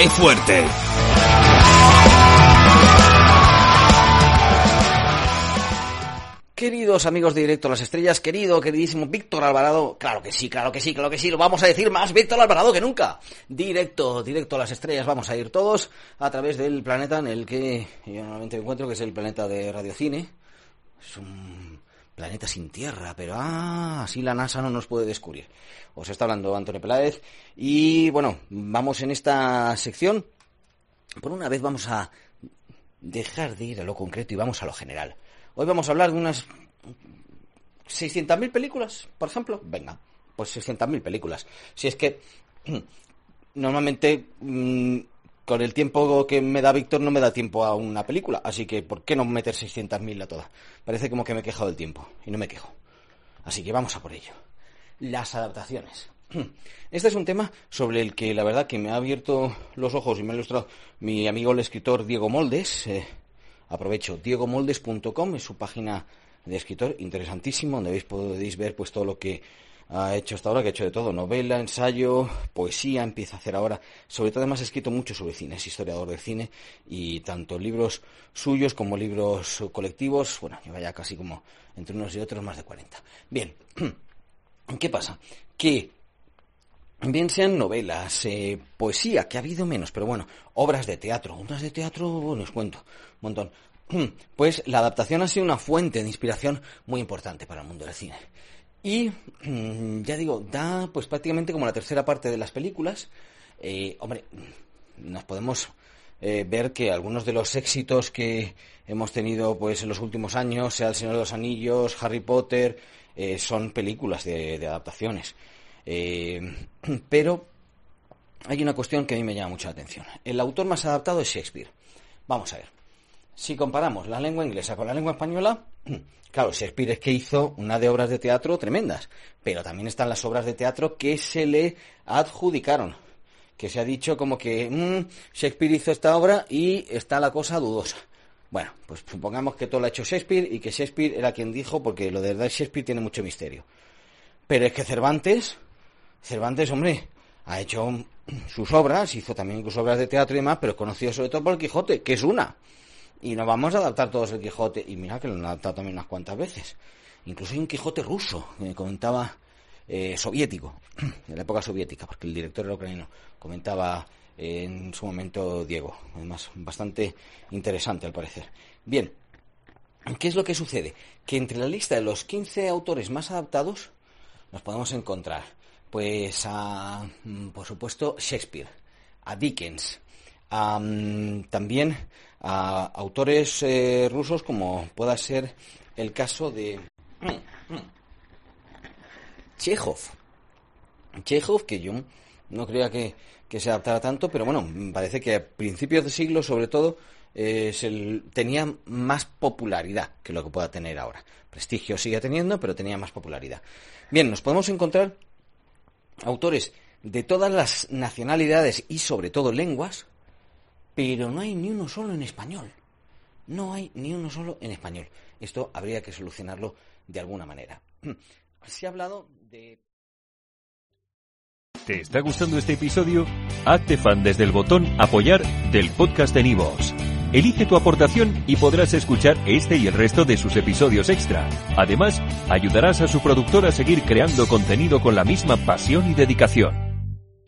¡Qué fuerte! Queridos amigos de Directo a las Estrellas, querido, queridísimo Víctor Alvarado, claro que sí, claro que sí, claro que sí, lo vamos a decir más Víctor Alvarado que nunca. Directo, directo a las estrellas, vamos a ir todos a través del planeta en el que yo normalmente me encuentro, que es el planeta de Radiocine. Es un planeta sin tierra, pero ah, así la NASA no nos puede descubrir. Os está hablando Antonio Peláez y bueno, vamos en esta sección. Por una vez vamos a dejar de ir a lo concreto y vamos a lo general. Hoy vamos a hablar de unas 600.000 películas, por ejemplo. Venga, pues 600.000 películas. Si es que normalmente mm, con el tiempo que me da Víctor no me da tiempo a una película, así que ¿por qué no meter 600.000 a todas? Parece como que me he quejado del tiempo y no me quejo. Así que vamos a por ello. Las adaptaciones. Este es un tema sobre el que la verdad que me ha abierto los ojos y me ha ilustrado mi amigo el escritor Diego Moldes. Eh, aprovecho, diegomoldes.com es su página de escritor, interesantísimo, donde podéis ver pues todo lo que ha hecho hasta ahora, que ha hecho de todo, novela, ensayo, poesía, empieza a hacer ahora, sobre todo además ha escrito mucho sobre cine, es historiador de cine y tanto libros suyos como libros colectivos, bueno, lleva ya casi como entre unos y otros más de 40. Bien, ¿qué pasa? Que bien sean novelas, eh, poesía, que ha habido menos, pero bueno, obras de teatro, obras de teatro, bueno, os cuento, un montón. Pues la adaptación ha sido una fuente de inspiración muy importante para el mundo del cine. Y mm, ya digo, da pues prácticamente como la tercera parte de las películas. Eh, hombre, nos podemos eh, ver que algunos de los éxitos que hemos tenido pues en los últimos años, sea El Señor de los Anillos, Harry Potter, eh, son películas de, de adaptaciones. pero hay una cuestión que a mí me llama mucha atención. El autor más adaptado es Shakespeare. Vamos a ver. Si comparamos la lengua inglesa con la lengua española, claro, Shakespeare es que hizo una de obras de teatro tremendas, pero también están las obras de teatro que se le adjudicaron, que se ha dicho como que mm, Shakespeare hizo esta obra y está la cosa dudosa. Bueno, pues supongamos que todo lo ha hecho Shakespeare y que Shakespeare era quien dijo, porque lo de verdad Shakespeare tiene mucho misterio. Pero es que Cervantes, Cervantes, hombre, ha hecho sus obras, hizo también sus obras de teatro y demás, pero es conocido sobre todo por el Quijote, que es una. Y nos vamos a adaptar todos el Quijote. Y mira que lo han adaptado también unas cuantas veces. Incluso hay un Quijote ruso, que me comentaba eh, soviético, de la época soviética, porque el director era ucraniano. Comentaba en su momento Diego. Además, bastante interesante al parecer. Bien, ¿qué es lo que sucede? Que entre la lista de los 15 autores más adaptados nos podemos encontrar, pues, a, mm, por supuesto, Shakespeare, a Dickens, también a autores eh, rusos como pueda ser el caso de Chekhov. Chekhov, que yo no creía que, que, se adaptara tanto, pero bueno, parece que a principios de siglo, sobre todo, eh, tenía más popularidad que lo que pueda tener ahora. Prestigio sigue teniendo, pero tenía más popularidad. Bien, nos podemos encontrar autores de todas las nacionalidades y sobre todo lenguas, pero no hay ni uno solo en español. No hay ni uno solo en español. Esto habría que solucionarlo de alguna manera. Se ha hablado de... ¿Te está gustando este episodio? Hazte fan desde el botón apoyar del podcast de Nivos. Elige tu aportación y podrás escuchar este y el resto de sus episodios extra. Además, ayudarás a su productor a seguir creando contenido con la misma pasión y dedicación.